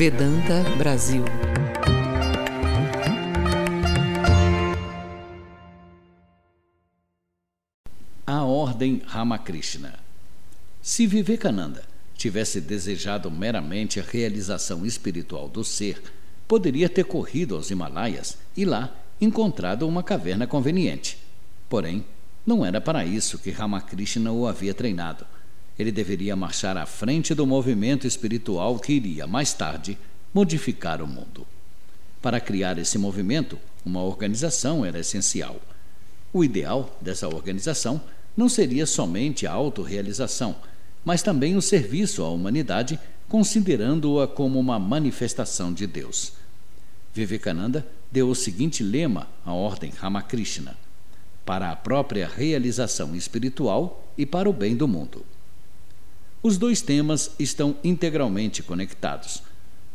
Vedanta Brasil. A Ordem Ramakrishna. Se Vivekananda tivesse desejado meramente a realização espiritual do ser, poderia ter corrido aos Himalaias e lá encontrado uma caverna conveniente. Porém, não era para isso que Ramakrishna o havia treinado. Ele deveria marchar à frente do movimento espiritual que iria, mais tarde, modificar o mundo. Para criar esse movimento, uma organização era essencial. O ideal dessa organização não seria somente a autorrealização, mas também o serviço à humanidade, considerando-a como uma manifestação de Deus. Vivekananda deu o seguinte lema à ordem Ramakrishna: para a própria realização espiritual e para o bem do mundo. Os dois temas estão integralmente conectados.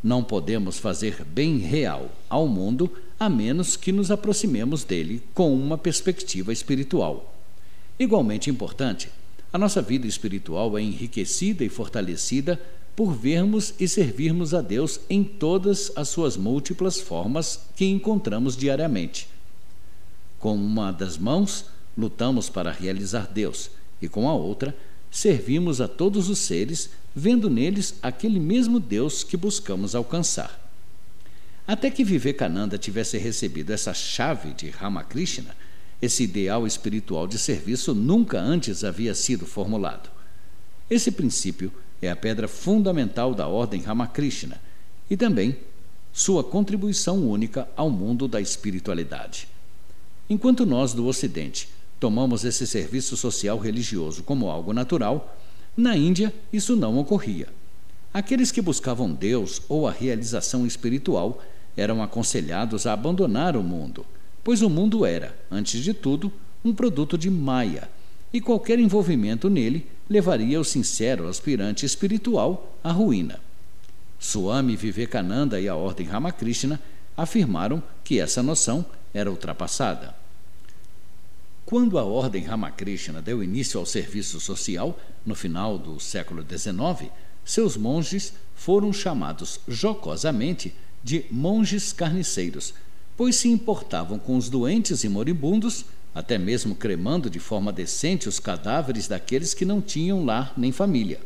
Não podemos fazer bem real ao mundo a menos que nos aproximemos dele com uma perspectiva espiritual. Igualmente importante, a nossa vida espiritual é enriquecida e fortalecida por vermos e servirmos a Deus em todas as suas múltiplas formas que encontramos diariamente. Com uma das mãos, lutamos para realizar Deus, e com a outra, servimos a todos os seres, vendo neles aquele mesmo Deus que buscamos alcançar. Até que Vivekananda tivesse recebido essa chave de Ramakrishna, esse ideal espiritual de serviço nunca antes havia sido formulado. Esse princípio é a pedra fundamental da ordem Ramakrishna e também sua contribuição única ao mundo da espiritualidade. Enquanto nós do Ocidente tomamos esse serviço social religioso como algo natural, na Índia isso não ocorria. Aqueles que buscavam Deus ou a realização espiritual eram aconselhados a abandonar o mundo pois o mundo era, antes de tudo, um produto de Maya, e qualquer envolvimento nele levaria o sincero aspirante espiritual à ruína. Swami Vivekananda e a Ordem Ramakrishna afirmaram que essa noção era ultrapassada. Quando a Ordem Ramakrishna deu início ao serviço social, no final do século XIX, seus monges foram chamados jocosamente de monges carniceiros, pois se importavam com os doentes e moribundos, até mesmo cremando de forma decente os cadáveres daqueles que não tinham lar nem família.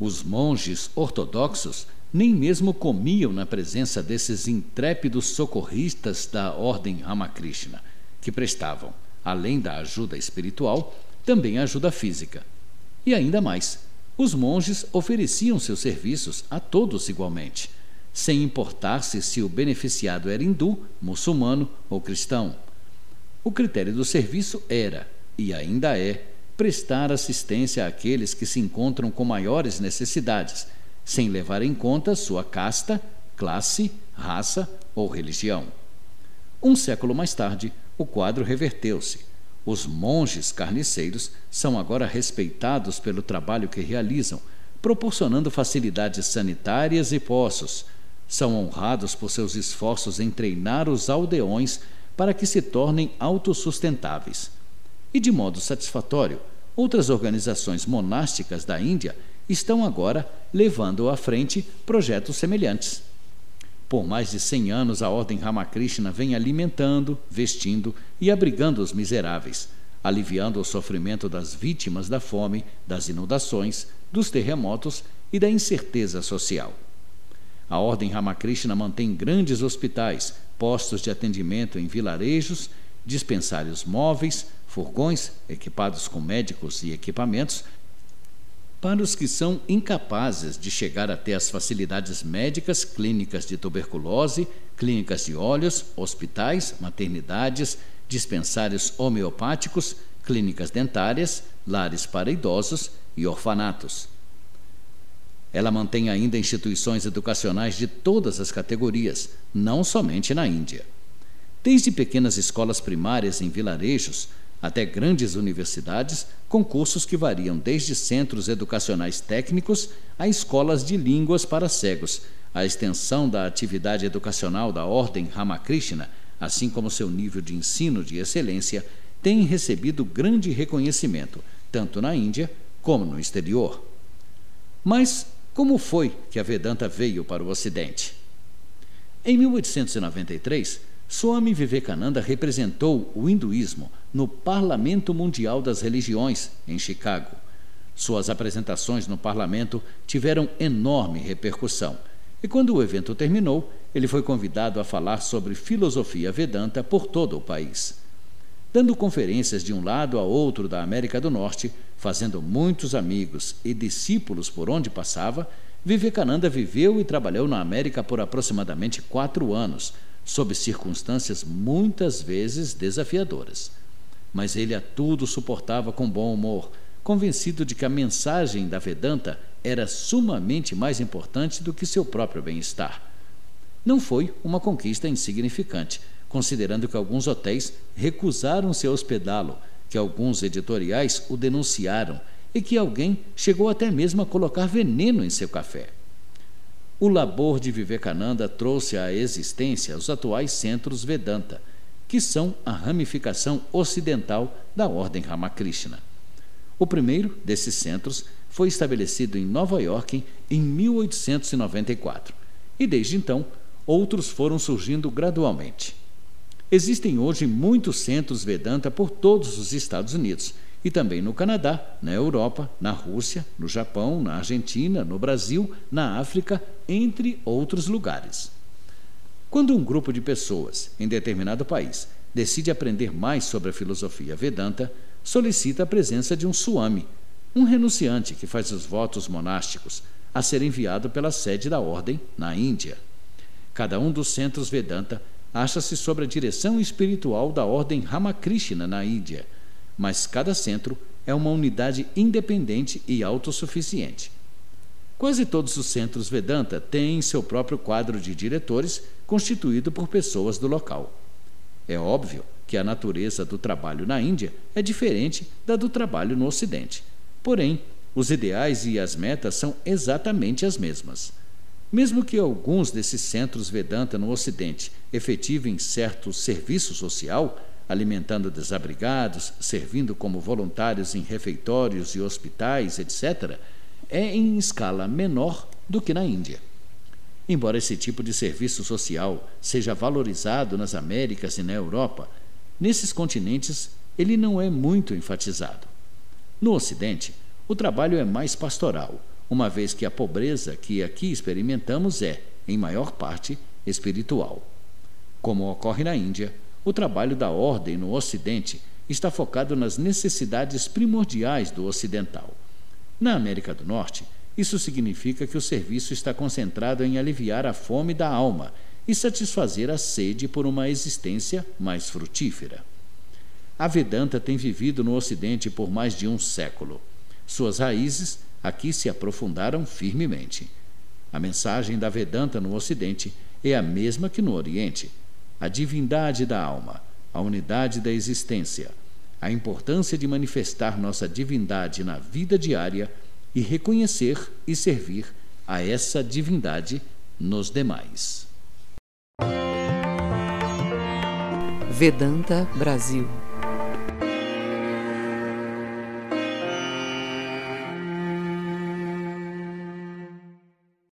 Os monges ortodoxos nem mesmo comiam na presença desses intrépidos socorristas da ordem Ramakrishna, que prestavam, além da ajuda espiritual, também ajuda física. E ainda mais, os monges ofereciam seus serviços a todos igualmente sem importar-se se o beneficiado era hindu, muçulmano ou cristão. O critério do serviço era, e ainda é, prestar assistência àqueles que se encontram com maiores necessidades, sem levar em conta sua casta, classe, raça ou religião. Um século mais tarde, o quadro reverteu-se. Os monges carniceiros são agora respeitados pelo trabalho que realizam, proporcionando facilidades sanitárias e poços, são honrados por seus esforços em treinar os aldeões para que se tornem autossustentáveis. E, de modo satisfatório, outras organizações monásticas da Índia estão agora levando à frente projetos semelhantes. Por mais de 100 anos, a Ordem Ramakrishna vem alimentando, vestindo e abrigando os miseráveis, aliviando o sofrimento das vítimas da fome, das inundações, dos terremotos e da incerteza social. A Ordem Ramakrishna mantém grandes hospitais, postos de atendimento em vilarejos, dispensários móveis, furgões equipados com médicos e equipamentos para os que são incapazes de chegar até as facilidades médicas, clínicas de tuberculose, clínicas de óleos, hospitais, maternidades, dispensários homeopáticos, clínicas dentárias, lares para idosos e orfanatos. Ela mantém ainda instituições educacionais de todas as categorias, não somente na Índia. Desde pequenas escolas primárias em vilarejos até grandes universidades, com cursos que variam desde centros educacionais técnicos a escolas de línguas para cegos. A extensão da atividade educacional da Ordem Ramakrishna, assim como seu nível de ensino de excelência, tem recebido grande reconhecimento, tanto na Índia como no exterior. Mas Como foi que a Vedanta veio para o Ocidente? Em 1893, Swami Vivekananda representou o hinduísmo no Parlamento Mundial das Religiões, em Chicago. Suas apresentações no parlamento tiveram enorme repercussão. E quando o evento terminou, ele foi convidado a falar sobre filosofia Vedanta por todo o país. Dando conferências de um lado a outro da América do Norte, fazendo muitos amigos e discípulos por onde passava, Vivekananda viveu e trabalhou na América por aproximadamente quatro anos, sob circunstâncias muitas vezes desafiadoras. Mas ele a tudo suportava com bom humor, convencido de que a mensagem da Vedanta era sumamente mais importante do que seu próprio bem-estar. Não foi uma conquista insignificante, considerando que alguns hotéis recusaram-se a hospedá-lo, que alguns editoriais o denunciaram e que alguém chegou até mesmo a colocar veneno em seu café. O labor de Vivekananda trouxe à existência os atuais centros Vedanta, que são a ramificação ocidental da ordem Ramakrishna. O primeiro desses centros foi estabelecido em Nova York em 1894 e, desde então, outros foram surgindo gradualmente. Existem hoje muitos centros Vedanta por todos os Estados Unidos e também no Canadá, na Europa, na Rússia, no Japão, na Argentina, no Brasil, na África, entre outros lugares. Quando um grupo de pessoas em determinado país decide aprender mais sobre a filosofia Vedanta, solicita a presença de um Swami, um renunciante que faz os votos monásticos, a ser enviado pela sede da ordem na Índia. Cada um dos centros Vedanta acha-se sob a direção espiritual da ordem Ramakrishna na Índia mas cada centro é uma unidade independente e autossuficiente. Quase todos os centros Vedanta têm seu próprio quadro de diretores, constituído por pessoas do local. É óbvio que a natureza do trabalho na Índia é diferente da do trabalho no Ocidente. Porém, os ideais e as metas são exatamente as mesmas. Mesmo que alguns desses centros Vedanta no Ocidente efetivem certo serviço social, alimentando desabrigados, servindo como voluntários em refeitórios e hospitais, etc., é em escala menor do que na Índia. Embora esse tipo de serviço social seja valorizado nas Américas e na Europa, nesses continentes ele não é muito enfatizado. No Ocidente, o trabalho é mais pastoral, uma vez que a pobreza que aqui experimentamos é, em maior parte, espiritual. Como ocorre na Índia, o trabalho da ordem no Ocidente está focado nas necessidades primordiais do ocidental. Na América do Norte, isso significa que o serviço está concentrado em aliviar a fome da alma e satisfazer a sede por uma existência mais frutífera. A Vedanta tem vivido no Ocidente por mais de um século. Suas raízes aqui se aprofundaram firmemente. A mensagem da Vedanta no Ocidente é a mesma que no Oriente, a divindade da alma, a unidade da existência, a importância de manifestar nossa divindade na vida diária e reconhecer e servir a essa divindade nos demais. Vedanta Brasil